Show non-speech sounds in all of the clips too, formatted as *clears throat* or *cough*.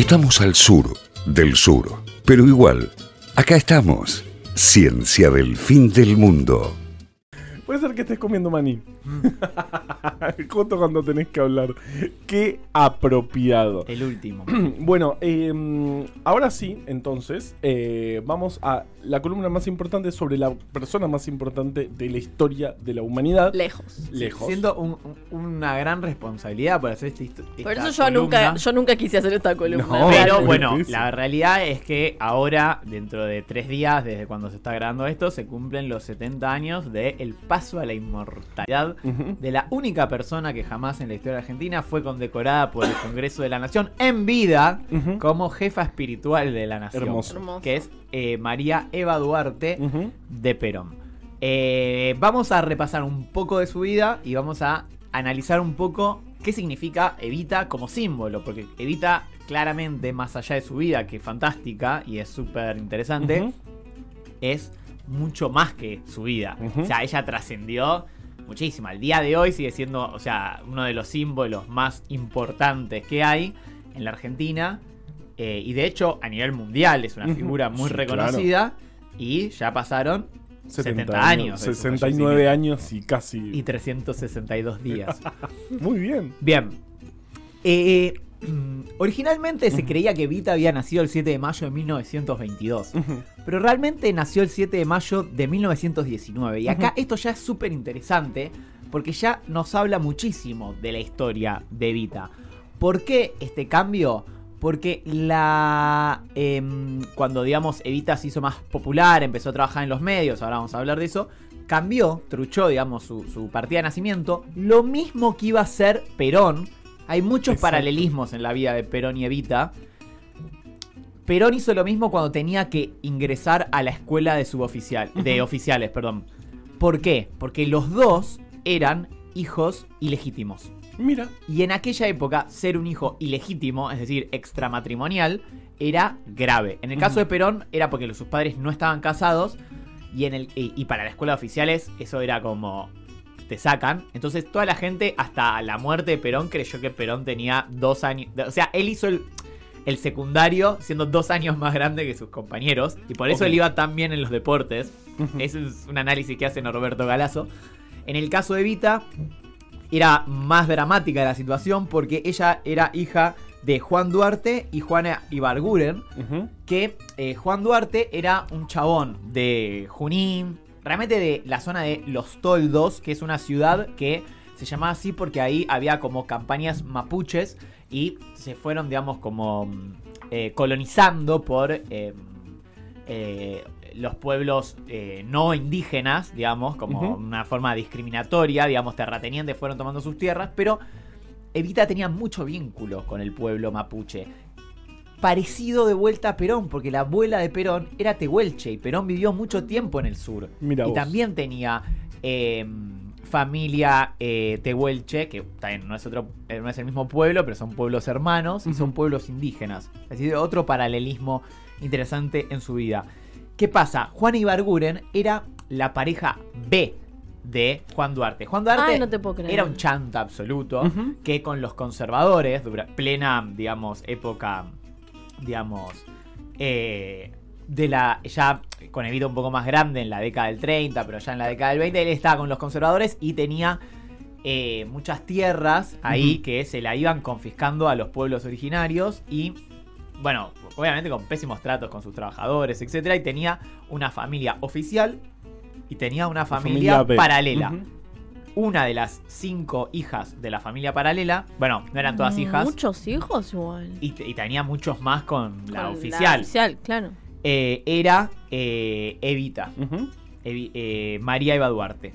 Estamos al sur del sur, pero igual, acá estamos. Ciencia del fin del mundo. Puede ser que estés comiendo maní. *laughs* Justo cuando tenés que hablar. Qué apropiado. El último. *clears throat* bueno, eh, ahora sí, entonces, eh, vamos a la columna más importante sobre la persona más importante de la historia de la humanidad. Lejos. Lejos. Siendo un- un- una gran responsabilidad por hacer esta historia. Por eso yo nunca, yo nunca quise hacer esta columna. No, Pero bueno, difícil. la realidad es que ahora, dentro de tres días, desde cuando se está grabando esto, se cumplen los 70 años de el paso a la inmortalidad De la única persona que jamás en la historia argentina fue condecorada por el Congreso de la Nación en vida como jefa espiritual de la Nación. Hermoso. Que es eh, María Eva Duarte de Perón. Eh, vamos a repasar un poco de su vida y vamos a analizar un poco qué significa Evita como símbolo, porque Evita claramente, más allá de su vida, que es fantástica y es súper interesante, es mucho más que su vida. O sea, ella trascendió muchísimo. Al día de hoy sigue siendo, o sea, uno de los símbolos más importantes que hay en la Argentina. Eh, y de hecho, a nivel mundial es una figura muy Sí, reconocida. Y ya pasaron 70, años. de su 69 fallecimiento. años y casi. Y 362 días. *laughs* Muy bien. Bien. Eh, mm, originalmente se creía que Vita había nacido el 7 de mayo de 1922. Ujú. Pero realmente nació el 7 de mayo de 1919. Y acá esto ya es súper interesante porque ya nos habla muchísimo de la historia de Evita. ¿Por qué este cambio? Porque la. em, cuando, digamos, Evita se hizo más popular, empezó a trabajar en los medios, ahora vamos a hablar de eso. Cambió, truchó, digamos, su, su partida de nacimiento. Lo mismo que iba a ser Perón. Hay muchos Exacto. paralelismos en la vida de Perón y Evita. Perón hizo lo mismo cuando tenía que ingresar a la escuela de suboficial, de oficiales, perdón. ¿Por qué? Porque los dos eran hijos ilegítimos. Mira. Y en aquella época, ser un hijo ilegítimo, es decir, extramatrimonial, era grave. En el caso de Perón, era porque sus padres no estaban casados. Y, en el, y, y para la escuela de oficiales, eso era como. Te sacan. Entonces, toda la gente, hasta la muerte de Perón, creyó que Perón tenía dos años. O sea, él hizo el, el secundario siendo dos años más grande que sus compañeros. Y por eso él iba tan bien en los deportes. Ese es un análisis que hace Norberto Galazo. En el caso de Vita, era más dramática la situación porque ella era hija de Juan Duarte y Juana Ibarguren, Ujú. que eh, Juan Duarte era un chabón de Junín, realmente de la zona de Los Toldos, que es una ciudad que se llamaba así porque ahí había como campañas mapuches y se fueron, digamos, como mm, eh, colonizando por eh, eh, los pueblos eh, no indígenas, digamos, como una forma discriminatoria, digamos, terratenientes fueron tomando sus tierras, pero Evita tenía mucho vínculo con el pueblo mapuche. Parecido de vuelta a Perón, porque la abuela de Perón era tehuelche y Perón vivió mucho tiempo en el sur. Mira y vos. también tenía eh, familia eh, tehuelche, que también no es, otro, eh, no es el mismo pueblo, pero son pueblos hermanos y son pueblos indígenas. Así que otro paralelismo interesante en su vida. ¿Qué pasa? Juan Ibarguren era la pareja B de Juan Duarte. Juan Duarte Ay, no te puedo creer. era un chanta absoluto que con los conservadores, plena, digamos, época, digamos, eh, de la, ya con Evita un poco más grande en la década del 30, pero ya en la década del 20, él estaba con los conservadores y tenía eh, muchas tierras ahí que se la iban confiscando a los pueblos originarios y, bueno, obviamente con pésimos tratos con sus trabajadores, etcétera, y tenía una familia oficial y tenía una familia, paralela. Una de las cinco hijas de la familia paralela, bueno, no eran todas hijas, Muchos hijos igual. y, y tenía muchos más con la Con oficial, oficial, claro. eh, era eh, Evita. Evi- eh, María Eva Duarte.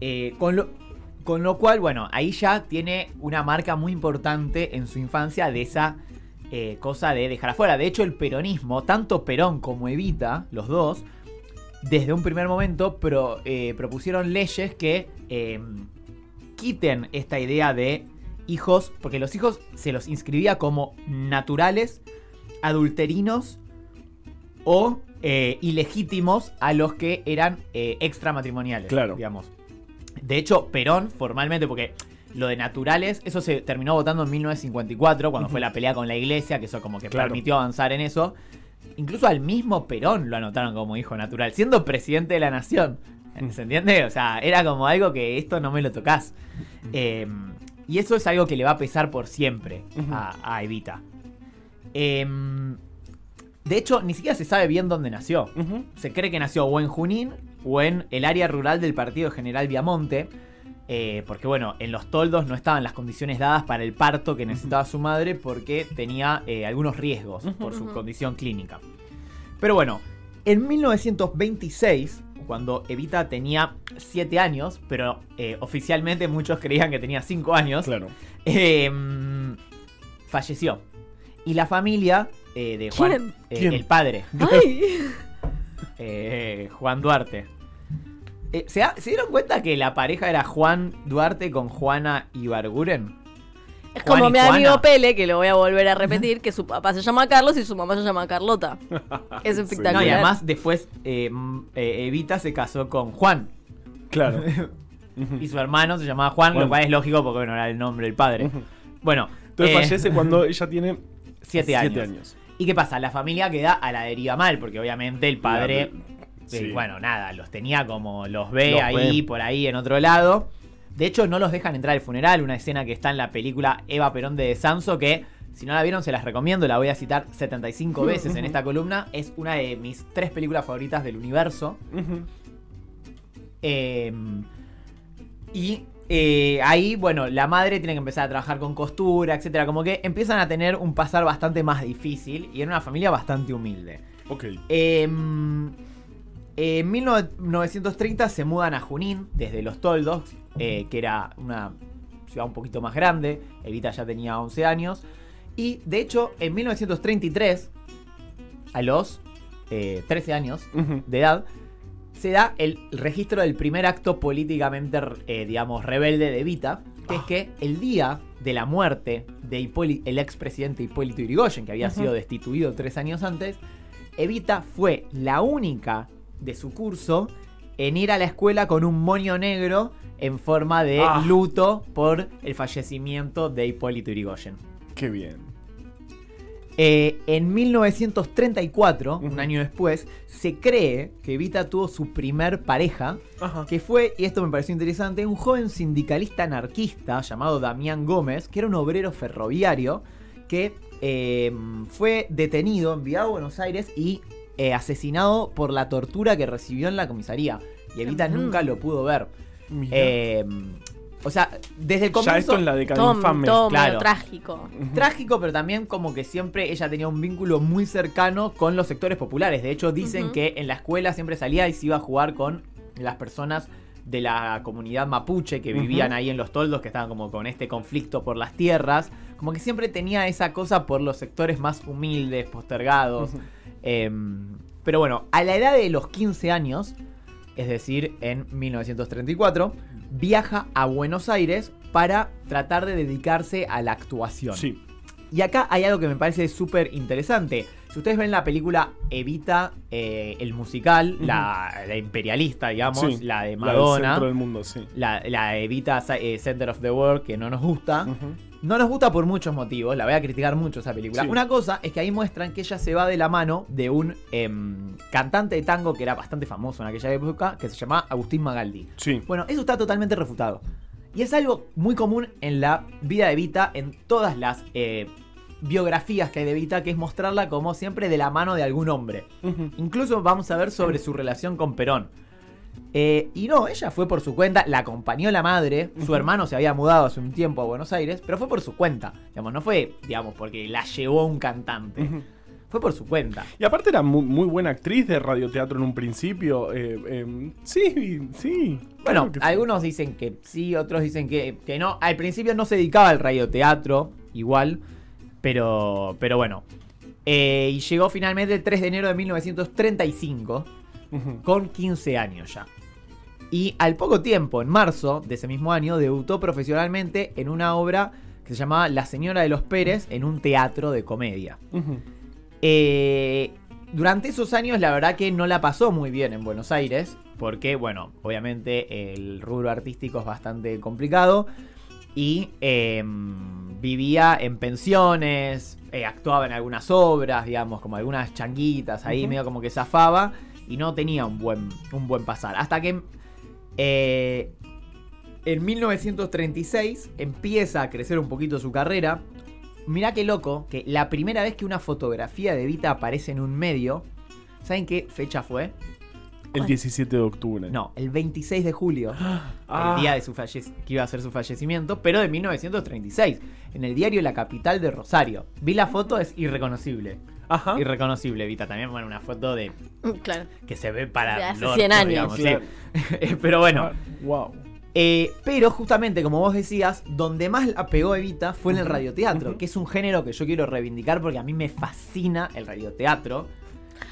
Eh, con, lo, con lo cual, bueno, ahí ya tiene una marca muy importante en su infancia de esa eh, cosa de dejar afuera. De hecho, el peronismo, tanto Perón como Evita, los dos, desde un primer momento pro- eh, propusieron leyes que eh, quiten esta idea de hijos, porque los hijos se los inscribía como naturales, adulterinos o eh, ilegítimos a los que eran eh, extramatrimoniales. Claro. Digamos. De hecho, Perón, formalmente, porque lo de naturales, eso se terminó votando en 1954, cuando fue la pelea con la iglesia, que eso como que Claro. permitió avanzar en eso. Incluso al mismo Perón lo anotaron como hijo natural, siendo presidente de la nación. Mm. ¿Se entiende? O sea, era como algo que esto no me lo tocas. Eh, y eso es algo que le va a pesar por siempre a, a Evita. Eh, de hecho, ni siquiera se sabe bien dónde nació. Se cree que nació o en Junín o en el área rural del partido General Viamonte. Eh, porque bueno, en los toldos no estaban las condiciones dadas para el parto que necesitaba su madre porque tenía eh, algunos riesgos por su condición clínica. Pero bueno, en 1926, cuando Evita tenía 7 años, pero eh, oficialmente muchos creían que tenía 5 años, Claro. eh, falleció. Y la familia eh, de Juan, ¿Quién? eh, ¿Quién? el padre, Ay. *laughs* eh, Juan Duarte. Eh, ¿se, da- ¿Se dieron cuenta que la pareja era Juan Duarte con Juana Ibarguren? Es Juan como y mi Juana. amigo Pele, que lo voy a volver a repetir, que su papá se llama Carlos y su mamá se llama Carlota. *laughs* Es No, espectacular. y además después eh, eh, Evita se casó con Juan. Claro. *laughs* Y su hermano se llamaba Juan, Juan. lo cual es lógico porque bueno, era el nombre del padre. Bueno, Entonces eh, fallece cuando ella tiene *laughs* siete años. siete años. ¿Y qué pasa? La familia queda a la deriva mal, porque obviamente el padre, sí. bueno, nada, los tenía como los ve Los ahí, ve. por ahí, en otro lado. De hecho, no los dejan entrar al funeral, una escena que está en la película Eva Perón de Sanso, que si no la vieron se las recomiendo, la voy a citar 75 veces en esta columna. Es una de mis tres películas favoritas del universo. Eh, y eh, ahí, bueno, la madre tiene que empezar a trabajar con costura, etcétera. Como que empiezan a tener un pasar bastante más difícil y en una familia bastante humilde. Ok. Eh, en 1930 se mudan a Junín desde Los Toldos, eh, que era una ciudad un poquito más grande. Evita ya tenía 11 años. Y de hecho, en 1933, a los eh, 13 años de edad, se da el registro del primer acto políticamente, eh, digamos, rebelde de Evita, que es que el día de la muerte de Hipóli- el expresidente Hipólito Yrigoyen, que había sido destituido tres años antes, Evita fue la única de su curso en ir a la escuela con un moño negro en forma de Ah. luto por el fallecimiento de Hipólito Yrigoyen. Qué bien. Eh, en 1934, un año después, se cree que Evita tuvo su primer pareja, Ajá. que fue, y esto me pareció interesante, un joven sindicalista anarquista llamado Damián Gómez, que era un obrero ferroviario, que eh, fue detenido, enviado a Buenos Aires y eh, asesinado por la tortura que recibió en la comisaría. Y Evita Ujú. nunca lo pudo ver. Eh, o sea, desde el ya comienzo... esto en la década Todo, infame. todo claro. trágico. Trágico, pero también como que siempre ella tenía un vínculo muy cercano con los sectores populares. De hecho, dicen que en la escuela siempre salía y se iba a jugar con las personas de la comunidad mapuche que vivían ahí en los toldos, que estaban como con este conflicto por las tierras. Como que siempre tenía esa cosa por los sectores más humildes, postergados. Ujú. Em, pero bueno, a la edad de los 15 años, es decir, en 1934, viaja a Buenos Aires para tratar de dedicarse a la actuación. Sí. Y acá hay algo que me parece súper interesante. Si ustedes ven la película Evita, eh, el musical, la, la imperialista, digamos, Sí, la de del Madonna, centro del mundo, sí. la, la Evita eh, Center of the World, que no nos gusta. No nos gusta por muchos motivos, la voy a criticar mucho esa película. Sí. Una cosa es que ahí muestran que ella se va de la mano de un em, cantante de tango que era bastante famoso en aquella época, que se llamaba Agustín Magaldi. Sí. Bueno, eso está totalmente refutado. Y es algo muy común en la vida de Vita, en todas las eh, biografías que hay de Vita, que es mostrarla como siempre de la mano de algún hombre. Incluso vamos a ver sobre su relación con Perón. Eh, y no, ella fue por su cuenta, la acompañó la madre, su hermano se había mudado hace un tiempo a Buenos Aires, pero fue por su cuenta. Digamos, no fue, digamos, porque la llevó un cantante. Fue por su cuenta. Y aparte era muy, muy buena actriz de radioteatro en un principio. eh, eh, sí, sí. Bueno, claro que sí. algunos dicen que sí, otros dicen que, que no. Al principio no se dedicaba al radioteatro, igual, pero, pero bueno. Eh, y llegó finalmente el 3 de enero de 1935, Con 15 años ya. Y al poco tiempo, en marzo de ese mismo año, debutó profesionalmente en una obra que se llamaba La Señora de los Pérez en un teatro de comedia. Eh, durante esos años la verdad que no la pasó muy bien en Buenos Aires, porque bueno, obviamente el rubro artístico es bastante complicado. y eh, vivía en pensiones, eh, actuaba en algunas obras, digamos, como algunas changuitas ahí, medio como que zafaba y no tenía un buen, un buen pasar. Hasta que eh, en 1936 empieza a crecer un poquito su carrera. Mirá qué loco que la primera vez que una fotografía de Evita aparece en un medio, ¿saben qué fecha fue? El 17 de octubre. No, el 26 de julio, *gasps* Ah. el día de su que iba a ser su fallecimiento, pero de 1936, en el diario La Capital de Rosario. Vi la foto, es irreconocible. Ajá. Irreconocible, Evita. También, bueno, una foto de Mm, Claro. que se ve para De hace el orto, 100 años. digamos, sí. Claro. *laughs* pero bueno, Ah, wow. eh, pero justamente, como vos decías, donde más la pegó Evita fue en el radioteatro, ujú. que es un género que yo quiero reivindicar porque a mí me fascina el radioteatro.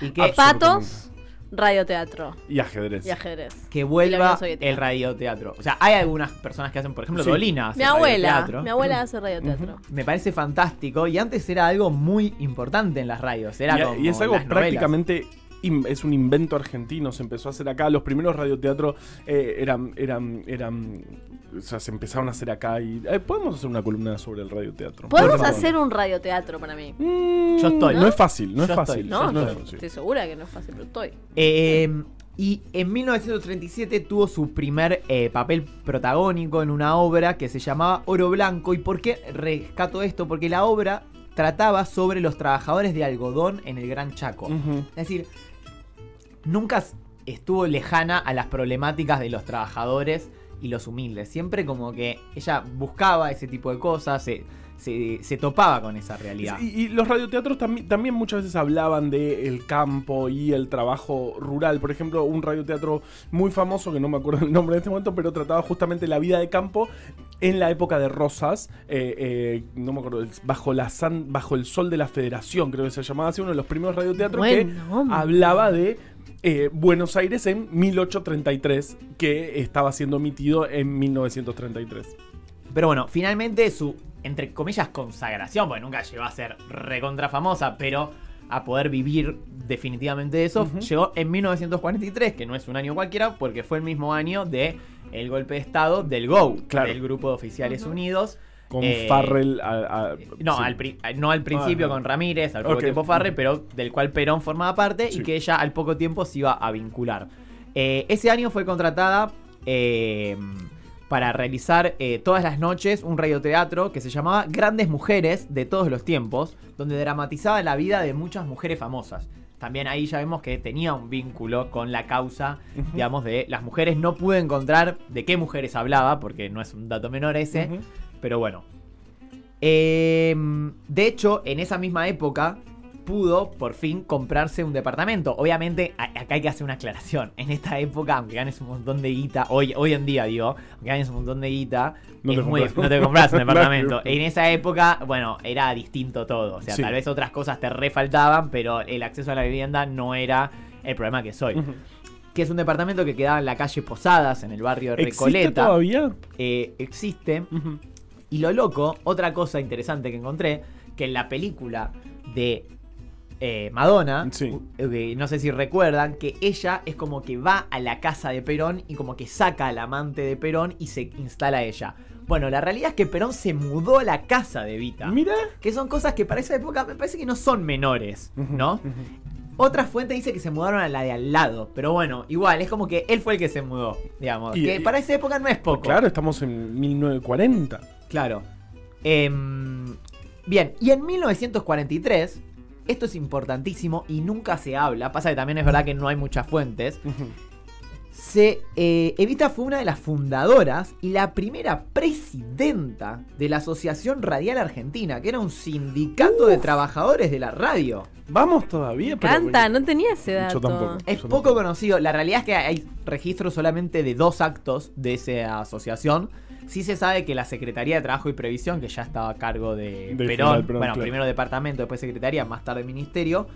Y que, Patos, radioteatro Y ajedrez. y ajedrez. que vuelva el radioteatro. O sea, hay algunas personas que hacen, por ejemplo, Sí. Dolina. hace Mi abuela, radioteatro. mi abuela hace radioteatro. Me parece fantástico y antes era algo muy importante en las radios. Era Y- como y, es algo las novelas. Es un invento argentino, se empezó a hacer acá. Los primeros radioteatros eh, eran, eran, eran. O sea, se empezaron a hacer acá. y eh, Podemos hacer una columna sobre el radioteatro. Podemos hacer un radioteatro para mí. Mm, Yo estoy. No es fácil, no Yo es estoy. fácil. No, no estoy, es fácil. estoy segura que no es fácil, pero estoy. Eh, y en 1937 tuvo su primer eh, papel protagónico en una obra que se llamaba Oro Blanco. ¿Y por qué rescato esto? Porque la obra trataba sobre los trabajadores de algodón en el Gran Chaco. Es decir, nunca estuvo lejana a las problemáticas de los trabajadores y los humildes. Siempre como que ella buscaba ese tipo de cosas, se, se- se topaba con esa realidad. Y, y los radioteatros también, también muchas veces hablaban del campo y el trabajo rural. Por ejemplo, un radioteatro muy famoso, que no me acuerdo el nombre en este momento, pero trataba justamente la vida de campo en la época de Rosas. eh, eh, no me acuerdo, bajo, la san- bajo el sol de la Federación, creo que se llamaba así, uno de los primeros radioteatros que Buen nombre. hablaba de eh, Buenos Aires en 1833, que estaba siendo emitido en 1933. Pero bueno, finalmente su, entre comillas, consagración, porque nunca llegó a ser recontra famosa, pero a poder vivir definitivamente de eso, llegó en 1943, que no es un año cualquiera, porque fue el mismo año de el golpe de estado del GO, Claro. del Grupo de Oficiales. Unidos. Con Eh, Farrell. a- a- No, sí. al, pri- no al principio Ajá. con Ramírez, al poco tiempo Farre, pero del cual Perón formaba parte Sí. y que ella al poco tiempo se iba a vincular. Eh, ese año fue contratada eh, para realizar eh, todas las noches un radioteatro que se llamaba Grandes Mujeres de todos los tiempos, donde dramatizaba la vida de muchas mujeres famosas. También ahí ya vemos que tenía un vínculo con la causa, digamos, de las mujeres. No pude encontrar de qué mujeres hablaba, porque no es un dato menor ese. Pero bueno. Em, de hecho, en esa misma época pudo por fin comprarse un departamento. Obviamente, acá hay que hacer una aclaración. En esta época, aunque ganes un montón de guita, hoy, hoy en día digo, aunque ganes un montón de guita, No es te muy- compras. no te compras un *laughs* departamento. En esa época, bueno, era distinto todo. O sea, Sí. tal vez otras cosas te refaltaban, pero el acceso a la vivienda no era el problema que soy. Que es un departamento que quedaba en la calle Posadas, en el barrio de ¿Existe Recoleta. todavía? Eh, existe. Ujú. Y lo loco, otra cosa interesante que encontré, que en la película de eh, Madonna, Sí. eh, no sé si recuerdan, que ella es como que va a la casa de Perón y como que saca al amante de Perón y se instala ella. Bueno, la realidad es que Perón se mudó a la casa de Vita. Mira. Que son cosas que para esa época me parece que no son menores, ¿no? Otra fuente dice que se mudaron a la de al lado, pero bueno, igual, es como que él fue el que se mudó, digamos. Y- que y- para esa época no es poco. Claro, estamos en 1940. Claro. Em, bien, y en 1943, esto es importantísimo y nunca se habla, pasa que también es verdad que no hay muchas fuentes, se, eh, Evita fue una de las fundadoras y la primera presidenta de la Asociación Radial Argentina, que era un sindicato de trabajadores de la radio. Vamos todavía, pero. Canta, no tenía ese dato. Yo tampoco. Es Yo poco tampoco. conocido. La realidad es que hay registro solamente de dos actos de esa asociación. Sí se sabe que la Secretaría de Trabajo y Previsión, que ya estaba a cargo de, De Perón, bueno, claro. primero departamento, después Secretaría, más tarde Ministerio,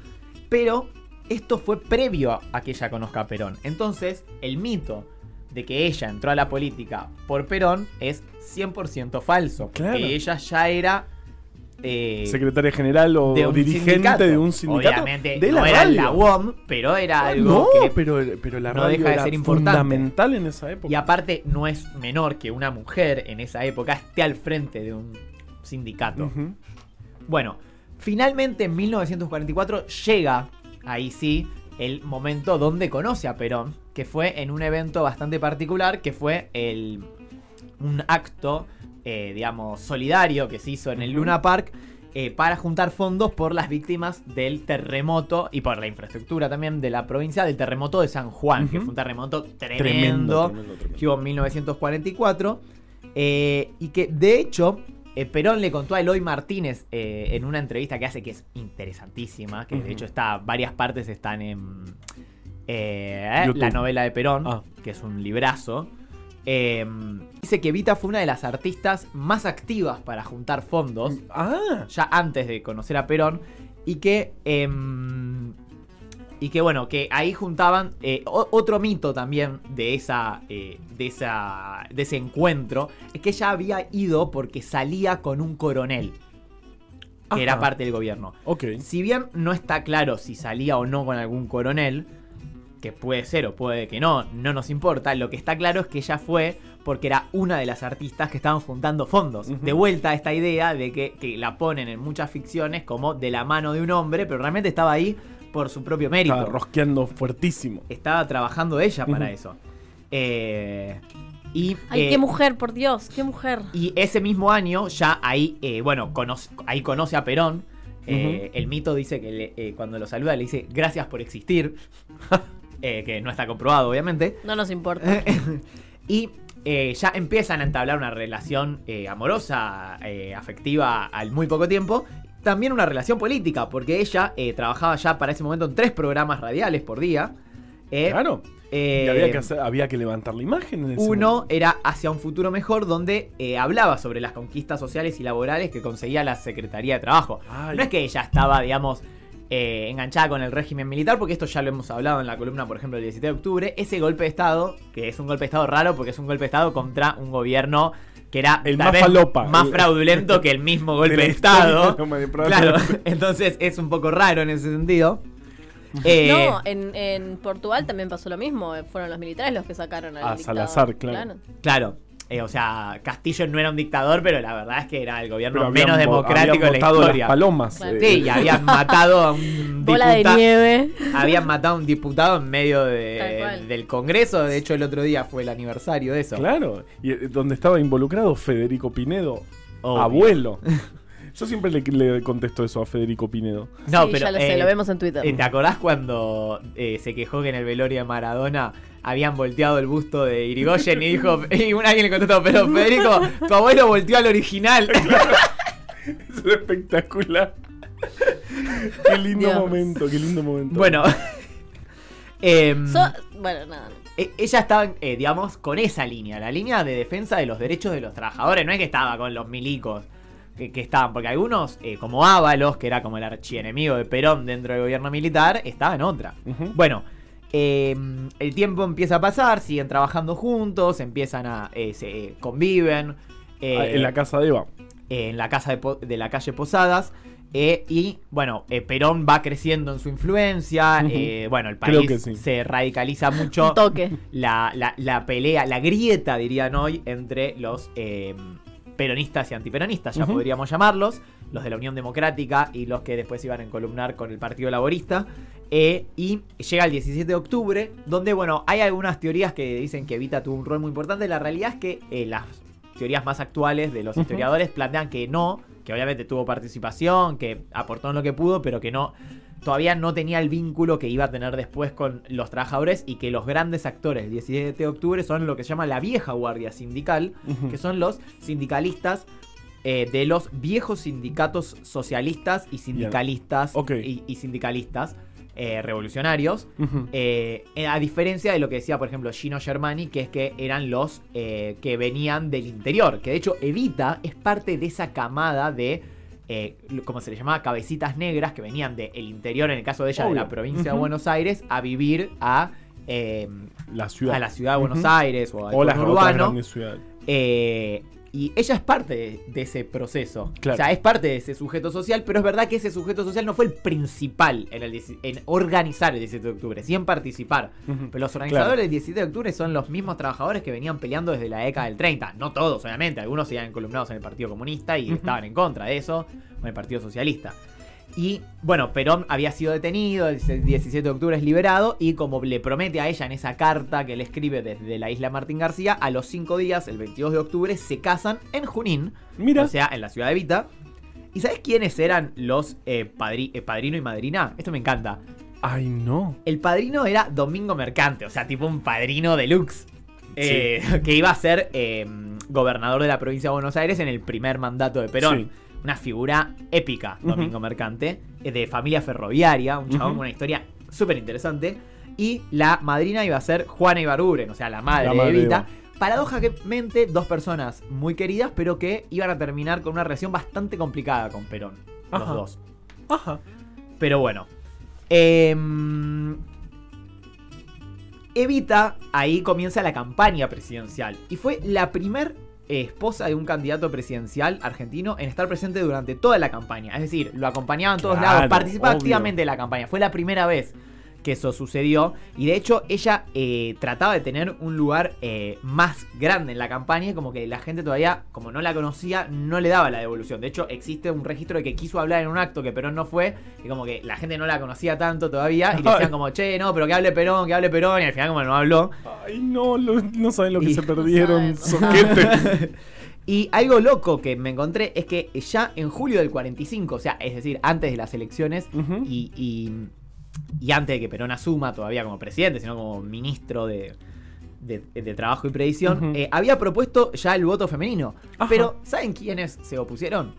pero esto fue previo a que ella conozca a Perón. Entonces, el mito de que ella entró a la política por Perón es 100% falso. Claro. Que ella ya era eh, Secretaria general o de dirigente sindicato. de un sindicato. Obviamente de no la era la UOM, pero era algo no, que pero, pero la no radio deja de era ser importante. fundamental en esa época. Y aparte no es menor que una mujer en esa época esté al frente de un sindicato. Bueno, finalmente en 1944 llega, ahí sí, el momento donde conoce a Perón, que fue en un evento bastante particular, que fue el, un acto, eh, digamos, solidario que se hizo en el. Luna Park. eh, para juntar fondos por las víctimas del terremoto y por la infraestructura también de la provincia del terremoto de San Juan, que fue un terremoto Tremendo, tremendo, tremendo, tremendo. que hubo en 1944 eh, y que de hecho eh, Perón le contó a Eloy Martínez eh, en una entrevista que hace que es interesantísima, que de hecho está varias partes están en eh, la novela de Perón, Ah. que es un librazo. Eh, dice que Vita fue una de las artistas más activas para juntar fondos. Ah, ya antes de conocer a Perón. Y que em, y que bueno que ahí juntaban eh, otro mito también de esa eh, de esa de ese encuentro es que ella había ido porque salía con un coronel que era parte del gobierno. Ok. si bien no está claro si salía o no con algún coronel, que puede ser o puede que no, no nos importa, lo que está claro es que ella fue porque era una de las artistas que estaban juntando fondos. De vuelta a esta idea de que, que la ponen en muchas ficciones como de la mano de un hombre, pero realmente estaba ahí por su propio mérito. Estaba rosqueando fuertísimo. Estaba trabajando ella para eso. Eh, y, Ay, eh, qué mujer, por Dios, qué mujer. y ese mismo año, ya ahí, eh, bueno, conoce, ahí conoce a Perón. Eh, El mito dice que le- eh, cuando lo saluda le dice gracias por existir. *laughs* Eh, que no está comprobado, obviamente. No nos importa. *laughs* y eh, ya empiezan a entablar una relación eh, amorosa, eh, afectiva al muy poco tiempo. También una relación política, porque ella eh, trabajaba ya para ese momento en tres programas radiales por día. Eh, Claro. eh, y había que, hacer- había que levantar la imagen en ese uno momento. era hacia un futuro mejor donde eh, hablaba sobre las conquistas sociales y laborales que conseguía la Secretaría de Trabajo. Ay. No es que ella estaba, digamos, eh, enganchada con el régimen militar, porque esto ya lo hemos hablado en la columna, por ejemplo, del 17 de octubre. Ese golpe de Estado, que es un golpe de Estado raro porque es un golpe de Estado contra un gobierno que era El más vez falopa. más El- fraudulento que el mismo golpe de, Estado. *laughs* de Claro, *laughs* entonces es un poco raro en ese sentido. *laughs* Eh, no, en, en Portugal también pasó lo mismo. eh, Fueron los militares los que sacaron al A dictador. Salazar, claro. Claro. Eh, o sea, Castillo no era un dictador, pero la verdad es que era el gobierno menos democrático de la historia. las palomas. Claro. eh, Sí, y habían *laughs* matado a un Bola de diputado. nieve. Habían matado a un diputado en medio de, del Congreso. De hecho, el otro día fue el aniversario de eso. Claro. Y eh, donde estaba involucrado Federico Pinedo, Obvio. abuelo. *laughs* Yo siempre le, le contesto eso a Federico Pinedo. No, sí, pero, ya lo sé, eh, lo vemos en Twitter. eh, ¿Te acordás cuando eh, se quejó que en el velorio de Maradona habían volteado el busto de Irigoyen y dijo, *laughs* y un alguien le contestó, pero Federico, tu abuelo volteó al original. *laughs* Es espectacular. qué lindo Dios. momento, qué lindo momento. bueno. *laughs* em, So- bueno, nada. E- Ella estaba, eh, digamos, con esa línea, la línea de defensa de los derechos de los trabajadores. No es que estaba con los milicos que, que estaban, porque algunos, eh, como Ábalos, que era como el archienemigo de Perón dentro del gobierno militar, estaba en otra. Bueno, eh, el tiempo empieza a pasar, siguen trabajando juntos, empiezan a. eh, se eh, conviven. eh, Ah, en la casa de Eva. eh, en la casa de, de la calle Posadas. eh, y bueno, eh, Perón va creciendo en su influencia. Eh, bueno, el país sí. se radicaliza *laughs* mucho Un toque. la, la- la pelea, la grieta, dirían hoy, entre los eh, peronistas y antiperonistas, ya podríamos llamarlos, los de la Unión Democrática y los que después iban a encolumnar con el Partido Laborista. Eh, y llega el 17 de octubre, donde, bueno, hay algunas teorías que dicen que Evita tuvo un rol muy importante. La realidad es que eh, las teorías más actuales de los historiadores plantean que no, que obviamente tuvo participación, que aportó en lo que pudo, pero que no todavía no tenía el vínculo que iba a tener después con los trabajadores y que los grandes actores del 17 de octubre son lo que se llama la vieja guardia sindical, que son los sindicalistas eh, de los viejos sindicatos socialistas y sindicalistas y, y sindicalistas eh, revolucionarios. Eh, a diferencia de lo que decía, por ejemplo, Gino Germani, que es que eran los que venían del interior. Que de hecho, Evita es parte de esa camada de, eh, como se le llamaba, cabecitas negras que venían del interior, en el caso de ella, de la provincia de. Buenos Aires, a vivir a, eh, La ciudad. a la ciudad de Buenos. Aires o O las conurbano otras urbano. grandes ciudades. Eh, Y ella es parte de, de ese proceso. Claro. O sea, es parte de ese sujeto social, pero es verdad que ese sujeto social no fue el principal en, el, en organizar el 17 de octubre, sí en participar. Pero los organizadores Claro. del 17 de octubre son los mismos trabajadores que venían peleando desde la década del 30. No todos, obviamente. Algunos se habían columnados en el Partido Comunista y estaban en contra de eso, o en el Partido Socialista. Y bueno, Perón había sido detenido, el 17 de octubre es liberado y como le promete a ella en esa carta que le escribe desde la isla Martín García, a los cinco días, el 22 de octubre, se casan en Junín, Mira. o sea, en la ciudad de Vita. ¿Y sabes quiénes eran los eh, padri- eh, padrino y madrina? Esto me encanta. Ay, no. El padrino era Domingo Mercante, o sea, tipo un padrino deluxe. eh, *laughs* que iba a ser eh, gobernador de la provincia de Buenos Aires en el primer mandato de Perón. Sí. Una figura épica, Domingo. Mercante, eh, de familia ferroviaria, un chabón con una historia súper interesante. Y la madrina iba a ser Juana Ibarburen, o sea, la madre, La madre de Evita. Eva. Paradójicamente, dos personas muy queridas, pero que iban a terminar con una relación bastante complicada con Perón. Los Ajá. dos. Ajá. Pero bueno. Em, Evita, ahí comienza la campaña presidencial. Y fue la primer esposa de un candidato presidencial argentino en estar presente durante toda la campaña. Es decir, lo acompañaba en todos Claro, lados, participaba obvio. activamente en la campaña. Fue la primera vez que eso sucedió. Y de hecho, ella eh, trataba de tener un lugar eh, más grande en la campaña. Y como que la gente todavía, como no la conocía, no le daba la devolución. De hecho, existe un registro de que quiso hablar en un acto que Perón no fue. Y como que la gente no la conocía tanto todavía. Y le decían como, che, no, pero que hable Perón, que hable Perón. Y al final, como no habló. Ay, no, lo- no saben lo que Y- se *laughs* perdieron. Soquetes. *laughs* Y algo loco que me encontré es que ya en julio del 45, o sea, es decir, antes de las elecciones y, y antes de que Perón asuma todavía como presidente, sino como ministro de, de, de Trabajo y Previsión, eh, había propuesto ya el voto femenino. Ajá. Pero, ¿saben quiénes se opusieron?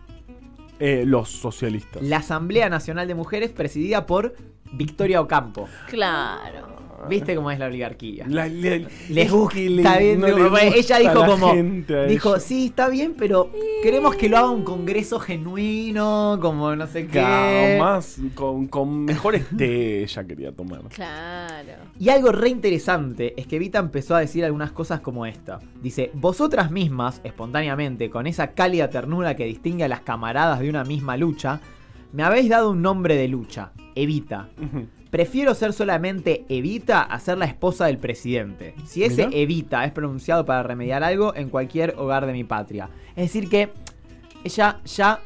Eh, los socialistas. La Asamblea Nacional de Mujeres presidida por Victoria Ocampo. Claro. ¿Viste cómo es la oligarquía? La- Les es gusta le- bien, no gusta ella dijo como dijo ella. sí está bien pero queremos que lo haga un congreso genuino como no sé Claro, qué más con, con mejores té ella quería tomar. Claro. y algo re interesante es que Vita empezó a decir algunas cosas como esta dice vosotras mismas espontáneamente con esa cálida ternura que distingue a las camaradas de una misma lucha me habéis dado un nombre de lucha Evita. Prefiero ser solamente Evita a ser la esposa del presidente. Si ese. Evita es pronunciado para remediar algo en cualquier hogar de mi patria. Es decir que ella ya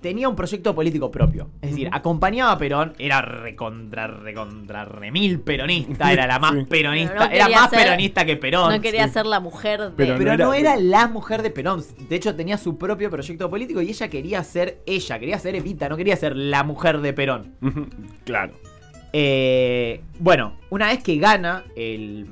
tenía un proyecto político propio. Es decir, acompañaba a Perón, era recontra, recontra, remil peronista, era la *laughs* más Sí. peronista, no era más ser- peronista que Perón. No quería sí. ser la mujer de. Pero Pero no no era- era la mujer de Perón. De hecho, tenía su propio proyecto político y ella quería ser ella, quería ser Evita, no quería ser la mujer de Perón. Claro. Eh, bueno, una vez que gana el,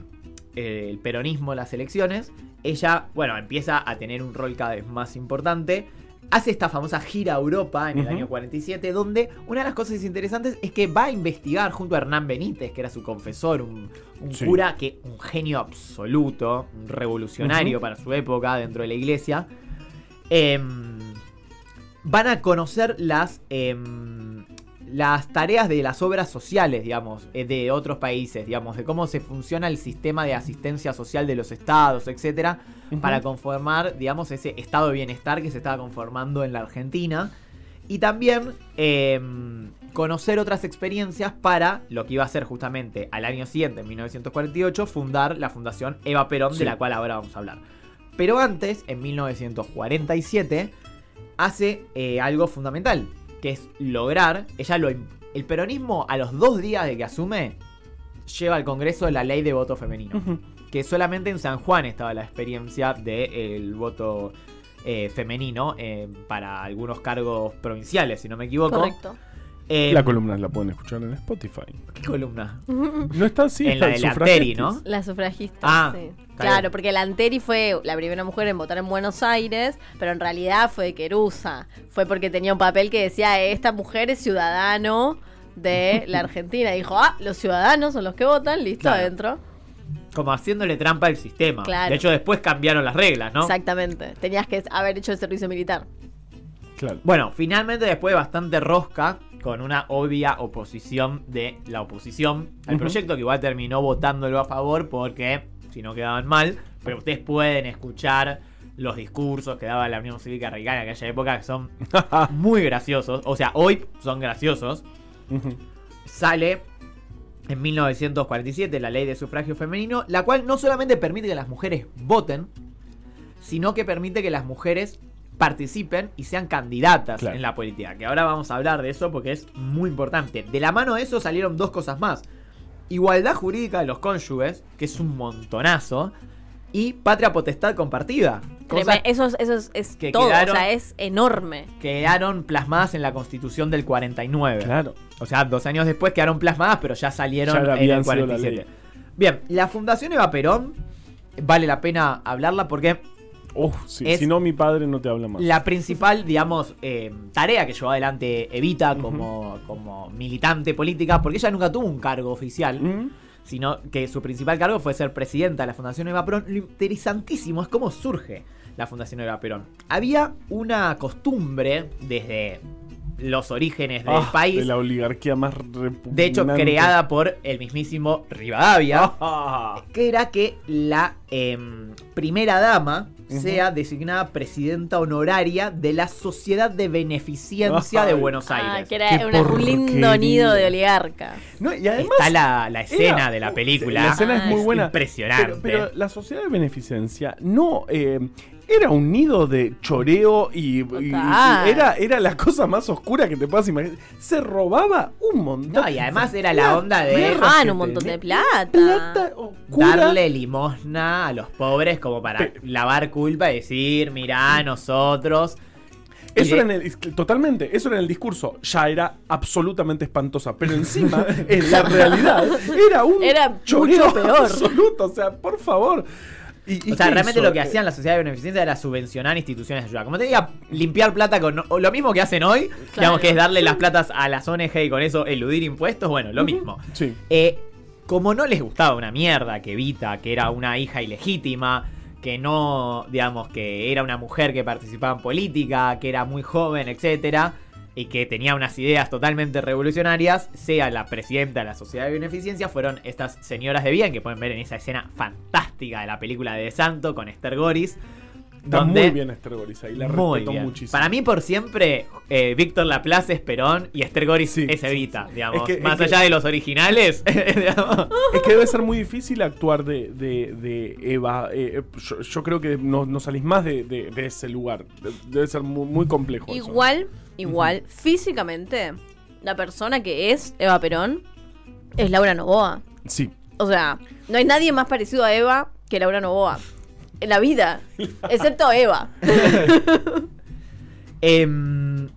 el peronismo las elecciones, ella, bueno, empieza a tener un rol cada vez más importante. Hace esta famosa gira a Europa en el año 47, donde una de las cosas interesantes es que va a investigar junto a Hernán Benítez, que era su confesor, un, un Sí. cura que un genio absoluto, un revolucionario para su época dentro de la iglesia. Em, van a conocer las, em, las tareas de las obras sociales, digamos, eh, de otros países, digamos, de cómo se funciona el sistema de asistencia social de los estados, etcétera, para conformar, digamos, ese estado de bienestar que se estaba conformando en la Argentina. Y también em, conocer otras experiencias para lo que iba a ser justamente al año siguiente, en 1948, fundar la Fundación Eva Perón, Sí. de la cual ahora vamos a hablar. Pero antes, en 1947, hace eh, algo fundamental, que es lograr, ella lo, el peronismo a los dos días de que asume, lleva al Congreso la ley de voto femenino. Que solamente en San Juan estaba la experiencia del voto eh, femenino eh, para algunos cargos provinciales, si no me equivoco. Correcto. Eh, La columna la pueden escuchar en Spotify. ¿Qué columna? No está así, En está la el de la Teri, sufragetis. ¿no? La sufragista. Ah, sí. Claro, bien. porque la Anteri fue la primera mujer en votar en Buenos Aires, pero en realidad fue de Querusa. Fue porque tenía un papel que decía: Esta mujer es ciudadano de la Argentina. Dijo: Ah, los ciudadanos son los que votan, listo, Claro. adentro. Como haciéndole trampa al sistema. Claro. De hecho, después cambiaron las reglas, ¿no? Exactamente. Tenías que haber hecho el servicio militar. Claro. Bueno, finalmente después de bastante rosca, con una obvia oposición de la oposición al proyecto, que igual terminó votándolo a favor porque si no quedaban mal, pero ustedes pueden escuchar los discursos que daba la Unión Cívica Radical en aquella época, que son *laughs* muy graciosos. O sea, hoy son graciosos. Sale en 1947 la ley de sufragio femenino, la cual no solamente permite que las mujeres voten, sino que permite que las mujeres participen y sean candidatas Claro. en la política. Que ahora vamos a hablar de eso porque es muy importante. De la mano de eso salieron dos cosas más. Igualdad jurídica de los cónyuges, que es un montonazo, y patria potestad compartida. Cosas Eso es, eso es, es que todo, quedaron- o sea, es enorme. que quedaron plasmadas en la constitución del 49. Claro. O sea, dos años después quedaron plasmadas, pero ya salieron Ya en el sido la 47. ley. Bien, la Fundación Eva Perón vale la pena hablarla porque Sí, Es- Si no, mi padre no te habla más. la principal, digamos, eh, tarea que llevó adelante Evita como, como militante política, porque ella nunca tuvo un cargo oficial, sino que su principal cargo fue ser presidenta de la Fundación Eva Perón. Lo interesantísimo es cómo surge la Fundación Eva Perón. Había una costumbre desde los orígenes del Ah, país, De la oligarquía más repugnante. de hecho creada por el mismísimo Rivadavia, *laughs* que era que la em, primera dama sea designada presidenta honoraria de la Sociedad de Beneficencia de. Buenos Ah, Aires. que era una- un lindo nido de oligarcas. no, y además. Está la, la escena era- de la película. La escena es Ah, muy es buena. impresionante. Pero, pero la sociedad de beneficencia no. eh, era un nido de choreo y, y- y Total. era, era la cosa más oscura que te puedas imaginar. Se robaba un montón. No, y además era la onda de Ah, un montón de plata. Plata oscura. darle limosna a los pobres como para Pe- lavar culpa y decir, mirá, nosotros. Y Eso era en el, totalmente, eso era en el discurso. Ya era absolutamente espantosa. Pero encima, *laughs* en la realidad, era un Era mucho *laughs* peor. absoluto. O sea, por favor. ¿Y- y O sea, realmente hizo? lo que hacían las sociedades de beneficencia era subvencionar instituciones de ayuda. Como te diga, limpiar plata con. o lo mismo que hacen hoy, digamos que es darle las platas a las ONG y con eso eludir impuestos. Bueno, lo mismo. Sí. Eh, como no les gustaba una mierda que Evita, que era una hija ilegítima, que no, digamos, que era una mujer que participaba en política, que era muy joven, etcétera, y que tenía unas ideas totalmente revolucionarias, sea la presidenta de la Sociedad de Beneficencia, fueron estas señoras de bien que pueden ver en esa escena fantástica de la película de De Santo con Esther Goris. Está donde- muy bien Esther Goris ahí. La muy respeto bien. muchísimo. Para mí, por siempre, eh, Víctor Laplace es Perón y Esther Goris Sí, es Evita, sí. digamos. Es que- Más es que- allá de los originales. *laughs* Es que debe ser muy difícil actuar de, de- de Eva. eh, yo, yo creo que no, no salís más de, de- de ese lugar. De- Debe ser muy, muy complejo. eso. Igual, igual, físicamente, la persona que es Eva Perón es Laura Novoa. Sí. O sea, no hay nadie más parecido a Eva que Laura Novoa. En la vida. *laughs* Excepto Eva. *laughs* Em,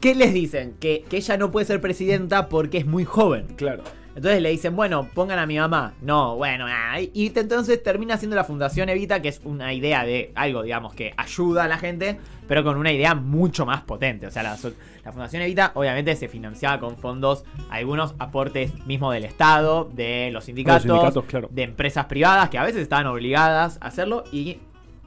¿Qué les dicen? Que, que ella no puede ser presidenta porque es muy joven. Claro. Entonces le dicen, bueno, pongan a mi mamá. No, bueno, ah, y entonces termina siendo la Fundación Evita, que es una idea de algo, digamos, que ayuda a la gente, pero con una idea mucho más potente. O sea, la, la Fundación Evita obviamente se financiaba con fondos, algunos aportes mismo del Estado, de los sindicatos, sindicatos, claro. de empresas privadas que a veces estaban obligadas a hacerlo y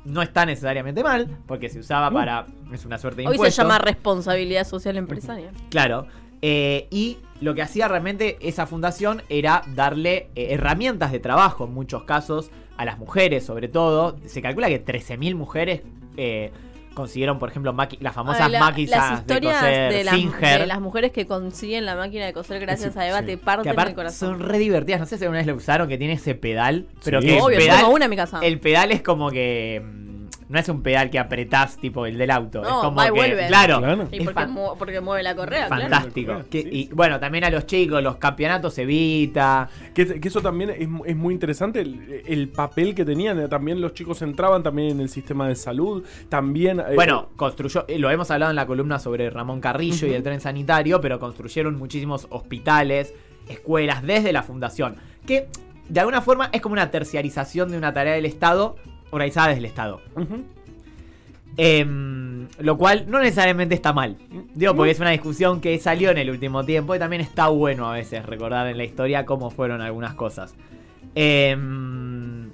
no está necesariamente mal, porque se usaba para... Es una suerte de Hoy se llama responsabilidad social empresaria. Claro. Eh, y lo que hacía realmente esa fundación era darle eh, herramientas de trabajo en muchos casos a las mujeres, sobre todo. Se calcula que 13.000 mujeres eh, consiguieron, por ejemplo, las famosas la- máquinas las historias de coser de, las, Singer. de las mujeres que consiguen la máquina de coser gracias Sí, a Eva sí. te parten el corazón. son re divertidas. No sé si alguna vez lo usaron, que tiene ese pedal. Pero Sí. que el Obvio, yo pedal, tengo una en mi casa. el pedal es como que... No es un pedal que apretás tipo el del auto. No, es como va y que, vuelve. Claro. Claro. Y es porque, fan- mu- porque mueve la correa, fantástico. Claro. Que- Sí, y bueno, también a los chicos, los campeonatos Evita. Que, que eso también es, es muy interesante, el, el papel que tenían. eh, También los chicos entraban también en el sistema de salud. También. eh, Bueno, construyó, eh, lo hemos hablado en la columna sobre Ramón Carrillo y el tren sanitario, pero construyeron muchísimos hospitales, escuelas desde la fundación, que de alguna forma es como una terciarización de una tarea del Estado organizada desde el Estado. Em, lo cual no necesariamente está mal. Digo, porque es una discusión que salió en el último tiempo y también está bueno a veces recordar en la historia cómo fueron algunas cosas. Em,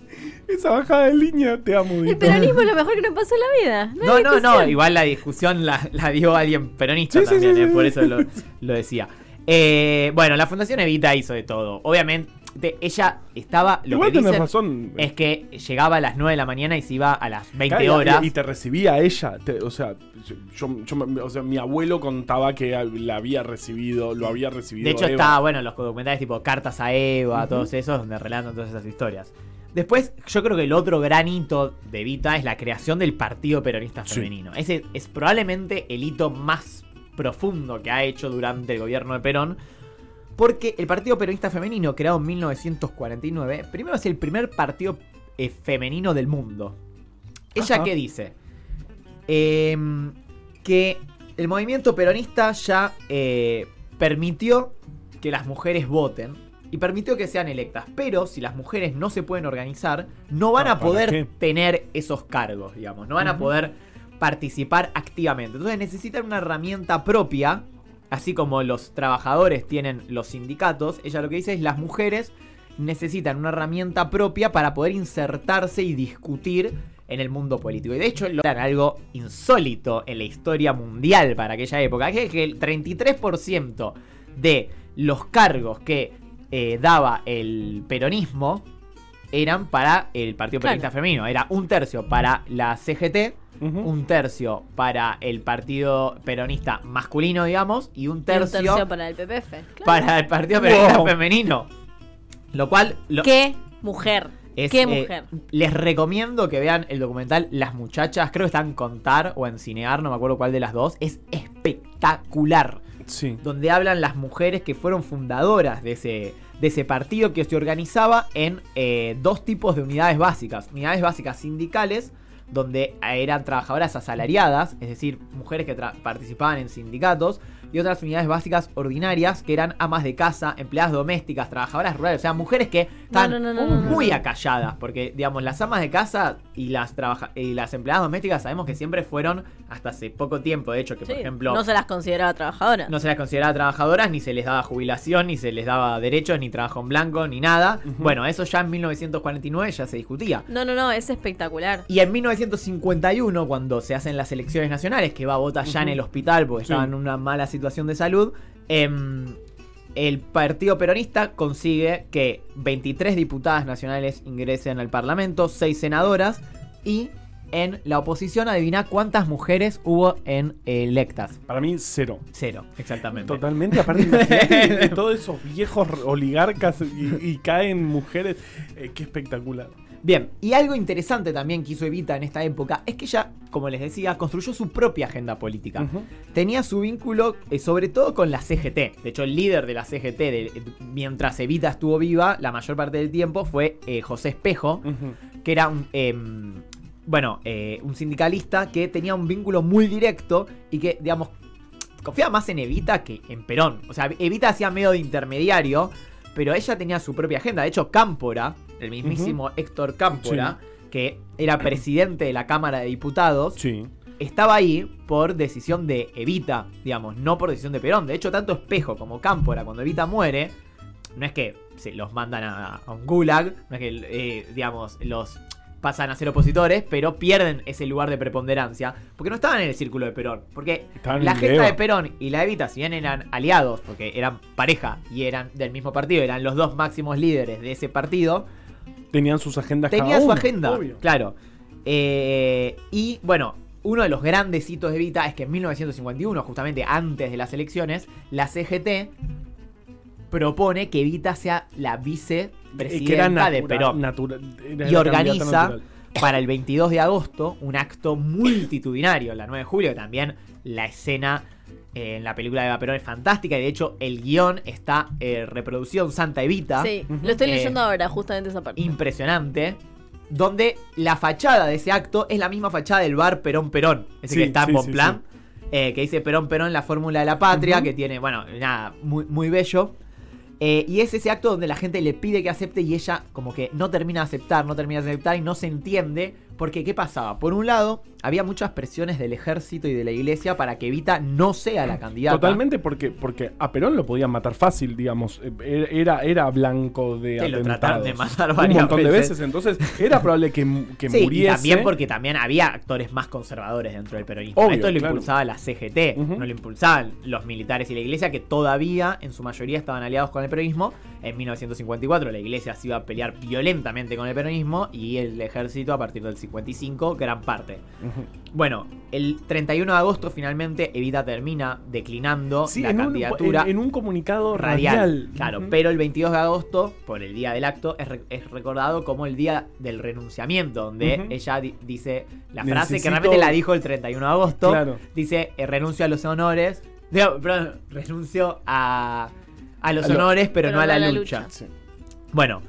Esa bajada de línea, te amo. El peronismo es lo *laughs* mejor que nos pasó en la vida. No, no, no, igual la discusión la, la dio alguien peronista Sí, también, sí, eh, sí, por eso lo, lo decía. Eh, bueno, la Fundación Evita hizo de todo. Obviamente, de- ella estaba. Lo Igual que tenés dicen razón. es que llegaba a las 9 de la mañana y se iba a las 20 Claro, y- horas. Y te recibía ella. te- o sea, yo, yo me- o sea, mi abuelo contaba que la había recibido, lo había recibido. De hecho, Eva. está, bueno, los documentales tipo Cartas a Eva, todos esos, donde relatan todas esas historias. Después, yo creo que el otro gran hito de Evita es la creación del Partido Peronista Sí. Femenino. Ese es probablemente el hito más profundo que ha hecho durante el gobierno de Perón. Porque el Partido Peronista Femenino, creado en 1949, primero es el primer partido eh, femenino del mundo. ¿Ella Ajá. qué dice? Em, que el movimiento peronista ya eh, permitió que las mujeres voten y permitió que sean electas. Pero si las mujeres no se pueden organizar, no van Ah, a ¿para poder qué? tener esos cargos, digamos. No van a poder participar activamente. Entonces necesitan una herramienta propia, así como los trabajadores tienen los sindicatos. Ella lo que dice es las mujeres necesitan una herramienta propia para poder insertarse y discutir en el mundo político. Y de hecho, logran algo insólito en la historia mundial para aquella época, que es que el 33% de los cargos que eh, daba el peronismo eran para el Partido Claro. Peronista Femenino. Era un tercio para la CGT, Un tercio para el Partido Peronista masculino, digamos, y un Y un tercio, para el PPF. Claro. para el Partido Peronista Wow. Femenino. Lo cual lo- ¿Qué mujer? es, ¿Qué eh, mujer? les recomiendo que vean el documental Las Muchachas. Creo que está en Contar o en Cinear, no me acuerdo cuál de las dos. Es espectacular. Sí. Donde hablan las mujeres que fueron fundadoras de ese, de ese partido que se organizaba en eh, dos tipos de unidades básicas. Unidades básicas sindicales, donde eran trabajadoras asalariadas, es decir, mujeres que participaban en sindicatos. Y otras unidades básicas ordinarias, que eran amas de casa, empleadas domésticas, trabajadoras rurales. O sea, mujeres que estaban no, no, no, no, muy acalladas. Porque, digamos, las amas de casa y las, trabaja- y las empleadas domésticas sabemos que siempre fueron, hasta hace poco tiempo, de hecho, que por ejemplo... no se las consideraba trabajadoras. No se las consideraba trabajadoras, ni se les daba jubilación, ni se les daba derechos, ni trabajo en blanco, ni nada. Bueno, eso ya en 1949 ya se discutía. No, no, no, es espectacular. Y en 1951, cuando se hacen las elecciones nacionales, que va a votar ya en el hospital porque Sí. estaba en una mala situación de salud, em, el Partido Peronista consigue que 23 diputadas nacionales ingresen al Parlamento, 6 senadoras y en la oposición adivina cuántas mujeres hubo en electas. Para mí, cero. Cero, exactamente. Totalmente, aparte de *laughs* todos esos viejos oligarcas y, y caen mujeres. Eh, qué espectacular. Bien, y algo interesante también que hizo Evita en esta época es que ella, como les decía, construyó su propia agenda política. Tenía su vínculo eh, sobre todo con la CGT. De hecho, el líder de la CGT, de- mientras Evita estuvo viva, la mayor parte del tiempo fue eh, José Espejo, que era un... em, bueno, eh, un sindicalista que tenía un vínculo muy directo y que, digamos, confiaba más en Evita que en Perón. O sea, Evita hacía medio de intermediario, pero ella tenía su propia agenda. De hecho, Cámpora, el mismísimo Héctor Cámpora, que era presidente de la Cámara de Diputados, Sí. estaba ahí por decisión de Evita, digamos, no por decisión de Perón. De hecho, tanto Espejo como Cámpora, cuando Evita muere, no es que se los mandan a, a un gulag, no es que, eh, digamos, los pasan a ser opositores, pero pierden ese lugar de preponderancia, porque no estaban en el círculo de Perón. Porque la Eva. de Perón y la Evita, si bien eran aliados, porque eran pareja y eran del mismo partido, eran los dos máximos líderes de ese partido, Tenían sus agendas Tenía cada su uno, agenda, obvio. claro. Eh, y bueno, uno de los grandes hitos de Evita es que en 1951, justamente antes de las elecciones, la CGT propone que Evita sea la que era vicepresidenta de Perón. natura- era y organiza para el 22 de agosto un acto multitudinario, la 9 de julio, que también la escena eh, en la película de Eva Perón es fantástica y de hecho el guion está eh, reproducido en Santa Evita Sí, lo estoy Eh, leyendo ahora, justamente esa parte. impresionante. Donde la fachada de ese acto es la misma fachada del bar Perón Perón. Ese Sí, que está en sí, Bonplan. eh, que dice Perón Perón, la fórmula de la patria. Que tiene, bueno, nada, muy, muy bello. Eh, y es ese acto donde la gente le pide que acepte y ella como que no termina de aceptar, no termina de aceptar y no se entiende. Porque, ¿qué pasaba? Por un lado, había muchas presiones del ejército y de la iglesia para que Evita no sea la candidata. Totalmente porque, porque a Perón lo podían matar fácil, digamos. Eh, Era, era blanco de Sí, lo trataron de matar Un varias montón de veces. veces. Entonces, era probable que, que Sí, muriese. y también porque también había actores más conservadores dentro del peronismo. Obvio, Esto lo claro. impulsaba la CGT, no lo impulsaban los militares y la iglesia, que todavía en su mayoría estaban aliados con el peronismo. En 1954 la iglesia se iba a pelear violentamente con el peronismo y el ejército a partir del 55 gran parte. Bueno, el 31 de agosto finalmente Evita termina declinando Sí, la en un, candidatura en, en un comunicado radial. radial. Claro, pero el 22 de agosto, por el día del acto, es, re- es recordado como el día del renunciamiento, donde ella di- dice la frase Necesito- que realmente la dijo el 31 de agosto. Claro. Dice, eh, renuncio a los honores. *laughs* Digo, perdón, renuncio a, a los A lo- honores, pero, pero no a la, lucha. Sí. Bueno,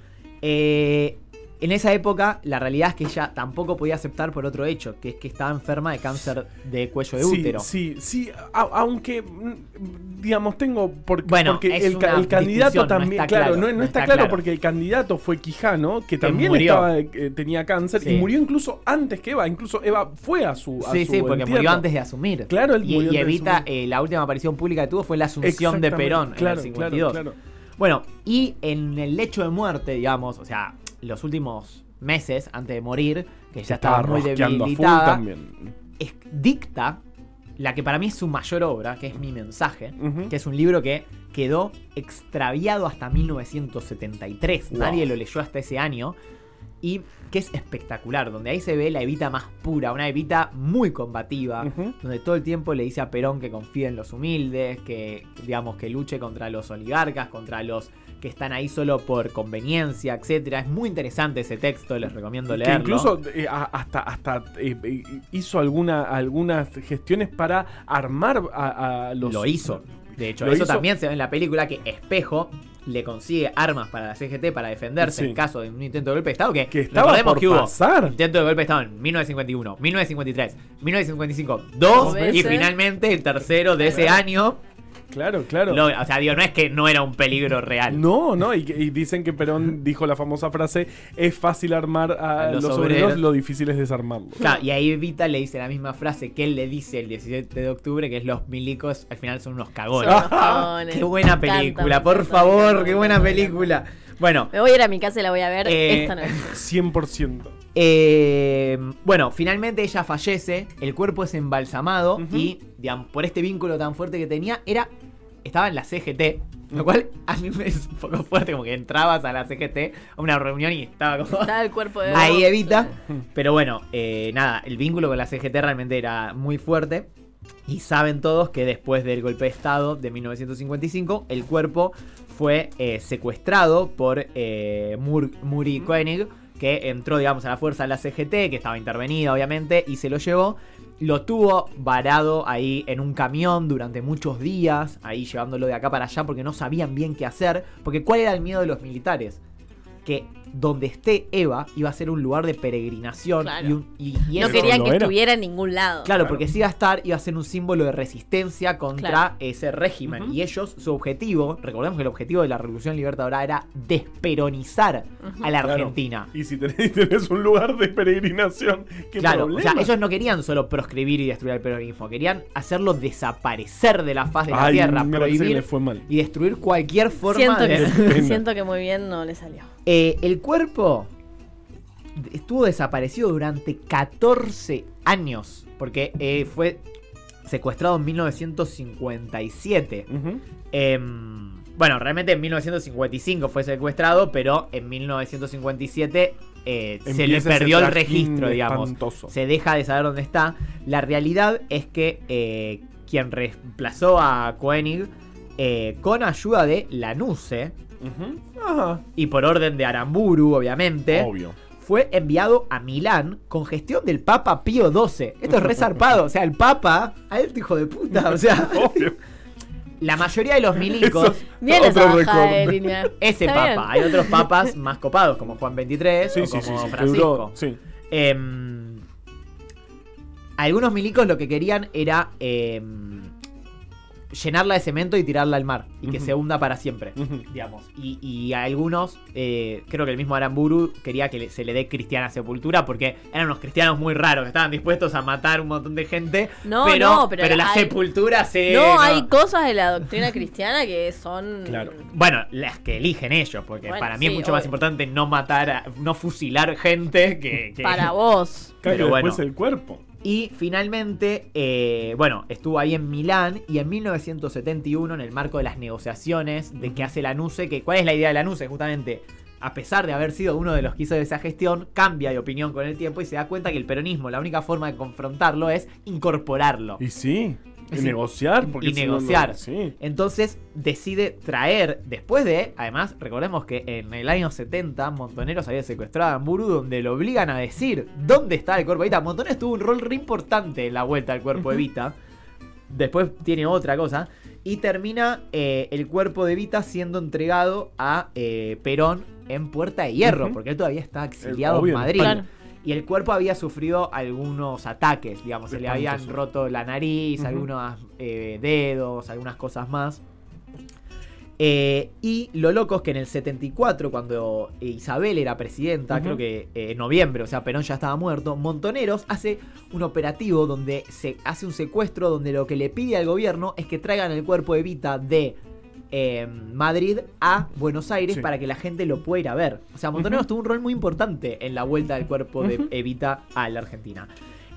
eh, en esa época la realidad es que ella tampoco podía aceptar por otro hecho, que es que estaba enferma de cáncer de cuello de sí, útero. Sí, sí, a- aunque, mm, digamos, tengo. Por, Bueno, porque el, candidato no también. está claro, claro, no, no no está, está claro, claro. porque el candidato fue Quijano, que también estaba, eh, tenía cáncer Sí. y murió incluso antes que Eva. Incluso Eva fue a su. a Sí, su sí, porque entierro. murió antes de asumir. Claro, él y, murió y Evita, eh, la última aparición pública que tuvo fue la asunción de Perón claro, en el claro, 52. claro. Bueno, y en el lecho de muerte, digamos, o sea, los últimos meses antes de morir, que ya estaba, muy debilitada, es- dicta la que para mí es su mayor obra, que es Mi Mensaje, que es un libro que quedó extraviado hasta 1973. Wow. Nadie lo leyó hasta ese año. Y que es espectacular, donde ahí se ve la Evita más pura, una Evita muy combativa, donde todo el tiempo le dice a Perón que confíe en los humildes, que digamos que luche contra los oligarcas, contra los que están ahí solo por conveniencia, etcétera. Es muy interesante ese texto, les recomiendo Que leerlo. incluso eh, hasta, hasta eh, eh, hizo alguna, algunas gestiones para armar a, a los. lo hizo. De hecho, Lo eso hizo- también se ve en la película que Espejo le consigue armas para la CGT para defenderse Sí. en caso de un intento de golpe de Estado. Que, Que estaba por que hubo pasar. intento de golpe de Estado en 1951, 1953, 1955, dos Dos y finalmente el tercero de ese año. Claro, claro. Lo- o sea, digo, no es que no era un peligro real. No, no, y, y dicen que Perón dijo la famosa frase: es fácil armar a, A los los, obreros. obreros, lo difícil es desarmarlos. Claro, y ahí Evita le dice la misma frase que él le dice el 17 de octubre, que es los milicos al final son unos cagones. Son unos cagones. *laughs* Qué buena película, por encanta, favor, qué buena película. Bueno, Me voy a ir a mi casa y la voy a ver Eh, esta noche. *laughs* 100%. eh, bueno, finalmente ella fallece, el cuerpo es embalsamado y, digamos, por este vínculo tan fuerte que tenía, era estaba en la CGT, lo cual a mí me es un poco fuerte, como que entrabas a la CGT a una reunión y estaba como... Está el cuerpo de *laughs* Ahí evita. Pero bueno, eh, nada, el vínculo con la CGT realmente era muy fuerte. Y saben todos que después del golpe de Estado de 1955, el cuerpo fue eh, secuestrado por eh, Mur- Muri Koenig, que entró, digamos, a la fuerza de la CGT, que estaba intervenida, obviamente, y se lo llevó. Lo tuvo varado ahí en un camión durante muchos días, ahí llevándolo de acá para allá, porque no sabían bien qué hacer. Porque ¿cuál era el miedo de los militares? Que donde esté Eva iba a ser un lugar de peregrinación Claro. y, un- y- y No eso- querían que era. estuviera en ningún lado. Claro, Claro. porque si iba a estar, iba a ser un símbolo de resistencia contra Claro. ese régimen. Y ellos, su objetivo, recordemos que el objetivo de la Revolución Libertadora era desperonizar a la Claro. Argentina. Y si tenés, *laughs* tenés un lugar de peregrinación, ¿qué Claro, problema? o sea, ellos no querían solo proscribir y destruir el peronismo, querían hacerlo desaparecer de la faz de la Ay, tierra, prohibir le fue mal. y destruir cualquier forma siento, de... Que, *laughs* siento que muy bien no le salió. Eh, el cuerpo estuvo desaparecido durante 14 años, porque eh, fue secuestrado en 1957. Ujú. Em, bueno, realmente en 1955 fue secuestrado, pero en 1957 eh, se le perdió el registro, digamos. espantoso. Se deja de saber dónde está. La realidad es que eh, quien reemplazó a Koenig, eh, con ayuda de Lanuse, Ajá. y por orden de Aramburu, obviamente, Obvio. fue enviado a Milán con gestión del Papa Pío XII. Esto es resarpado. O sea, el Papa, alto hijo de puta. O sea, *laughs* Obvio. la mayoría de los milicos, Eso- Bien Otro esa de récord. línea. ese Está Papa. bien. Hay otros papas más copados, como Juan XXIII Sí, o sí, como sí, Francisco. duró- sí. Em, algunos milicos lo que querían era em, llenarla de cemento y tirarla al mar y que se hunda para siempre, digamos. Y, y a algunos, eh, creo que el mismo Aramburu quería que se le dé cristiana sepultura porque eran unos cristianos muy raros que estaban dispuestos a matar un montón de gente. No, pero, no, pero la hay- sepultura se. No, hay cosas de la doctrina cristiana que son. Claro. Bueno, las que eligen ellos, porque Bueno, para mí es mucho más importante no matar, a- no fusilar gente que. que- Para *laughs* vos. Claro, Pero que bueno. después el cuerpo. Y finalmente, eh, bueno, estuvo ahí en Milán y en 1971, en el marco de las negociaciones de que hace la NUCE, que ¿cuál es la idea de la NUCE? Justamente, a pesar de haber sido uno de los que hizo esa gestión, cambia de opinión con el tiempo y se da cuenta que el peronismo, la única forma de confrontarlo es incorporarlo. Y sí, y Sí. negociar. Porque y no, negociar. sí. Entonces decide traer, después de, además, recordemos que en el año 70 Montoneros había secuestrado a Amburu, donde lo obligan a decir dónde está el cuerpo de Evita. Montoneros tuvo un rol re importante en la vuelta al cuerpo de Evita. Después tiene otra cosa. Y termina eh, el cuerpo de Evita siendo entregado a eh, Perón en Puerta de Hierro, porque él todavía está exiliado obvio, en Madrid. Y el cuerpo había sufrido algunos ataques, digamos, se le habían roto la nariz, algunos eh, dedos, algunas cosas más. Eh, y lo loco es que en el 74, cuando Isabel era presidenta, creo que eh, en noviembre, o sea, Perón ya estaba muerto, Montoneros hace un operativo donde se hace un secuestro donde lo que le pide al gobierno es que traigan el cuerpo de Evita de eh, Madrid a Buenos Aires Sí. para que la gente lo pueda ir a ver. O sea, Montoneros tuvo un rol muy importante en la vuelta del cuerpo de. Evita a la Argentina.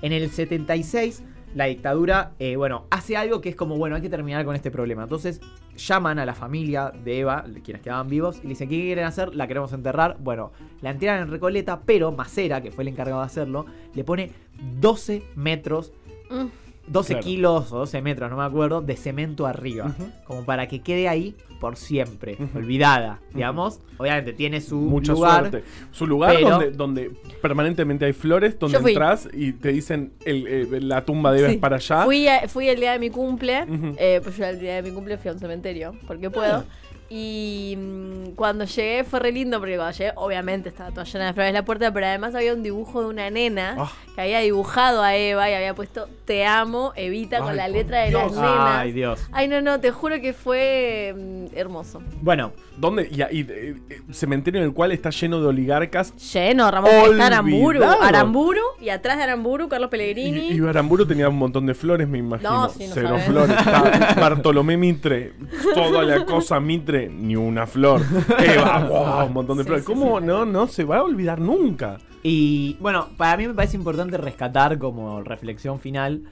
En el 76, la dictadura, eh, bueno, hace algo que es como, bueno, hay que terminar con este problema. Entonces, llaman a la familia de Eva, quienes quedaban vivos, y le dicen, ¿qué quieren hacer? La queremos enterrar. Bueno, la entierran en Recoleta, pero Macera, que fue el encargado de hacerlo, le pone 12 metros, Mm. 12 Claro. kilos o 12 metros, no me acuerdo, de cemento arriba. Como para que quede ahí por siempre, olvidada, digamos. Obviamente tiene su Mucha lugar. suerte. Su lugar pero- donde, donde permanentemente hay flores, donde entras y te dicen el, eh, la tumba de Eva Sí. para allá. Fui, a- fui el día de mi cumple, eh, pues yo el día de mi cumple fui a un cementerio, porque puedo. Y mm, cuando llegué fue re lindo, porque cuando llegué, obviamente estaba toda llena de flores la puerta, pero además había un dibujo de una nena Ah. que había dibujado a Eva y había puesto Te amo, Evita, con la letra de Dios. las nenas. Ay, Dios. Ay, no, no, te juro que fue mm, hermoso. Bueno, ¿Dónde? Y, y, eh, eh, cementerio en el cual está lleno de oligarcas. Lleno, Ramón, está Aramburu. Aramburu, y atrás de Aramburu, Carlos Y, Pellegrini. y Baramburo tenía un montón de flores, me imagino. No, sí, no Cero sabes. flores. *laughs* Bartolomé Mitre. Toda la cosa Mitre, ni una flor. *laughs* Eva, wow, un montón de Sí, flores. sí, ¿Cómo? sí. No, no se va a olvidar nunca. Y bueno, para mí me parece importante rescatar como reflexión final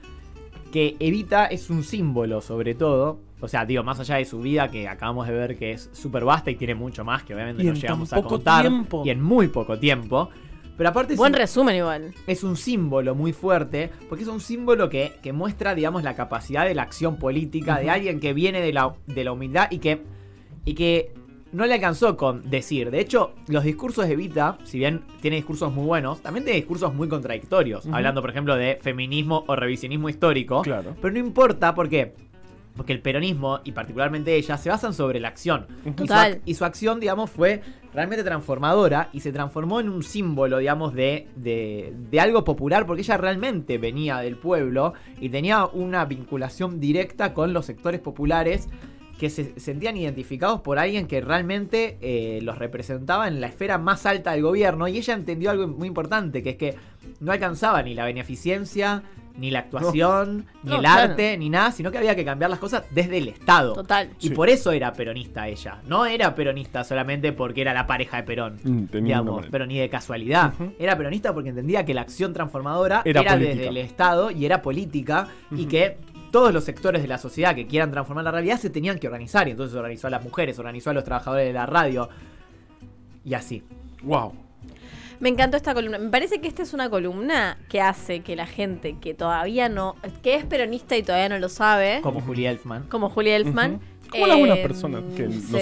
que Evita es un símbolo sobre todo. O sea, digo, más allá de su vida que acabamos de ver que es súper vasta y tiene mucho más que obviamente Y no llegamos a contar. tiempo. Y en muy poco tiempo. Pero aparte es Buen un- resumen igual. es un símbolo muy fuerte, porque es un símbolo que, que muestra, digamos, la capacidad de la acción política de alguien que viene de la, de la humildad y que, y que no le alcanzó con decir. De hecho, los discursos de Evita, si bien tiene discursos muy buenos, también tiene discursos muy contradictorios, hablando, por ejemplo, de feminismo o revisionismo histórico. Claro. Pero no importa, ¿por qué? Porque el peronismo, y particularmente ella, se basan sobre la acción. Y su, y su acción, digamos, fue realmente transformadora y se transformó en un símbolo, digamos, de, de, de algo popular, porque ella realmente venía del pueblo y tenía una vinculación directa con los sectores populares que se sentían identificados por alguien que realmente eh, los representaba en la esfera más alta del gobierno. Y ella entendió algo muy importante, que es que no alcanzaba ni la beneficencia, ni la actuación, ni No, el claro. arte, ni nada, sino que había que cambiar las cosas desde el Estado. Total. Y Sí. por eso era peronista ella. No era peronista solamente porque era la pareja de Perón. Mm, digamos, pero ni de casualidad. Era peronista porque entendía que la acción transformadora Era desde el Estado y era política y que todos los sectores de la sociedad que quieran transformar la realidad se tenían que organizar. Y entonces organizó a las mujeres, organizó a los trabajadores de la radio. Y así. Wow. Me encantó esta columna. Me parece que esta es una columna que hace que la gente que todavía no, que es peronista y todavía no lo sabe, Como Julia Elfman. como Julia Elfman. Como eh, las buenas eh, personas que se, no son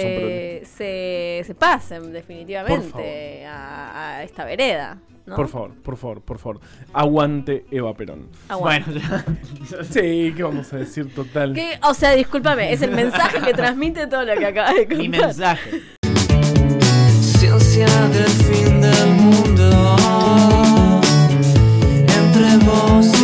se, se, pasen definitivamente a, esta vereda. Por favor, por favor, por favor. Aguante Eva Perón. Aguante. Bueno, ya. sí, ¿qué vamos a decir total? O sea, discúlpame, es el mensaje que transmite todo lo que acabas de contar. Mi mensaje. Ciencia del fin del mundo. Entre vos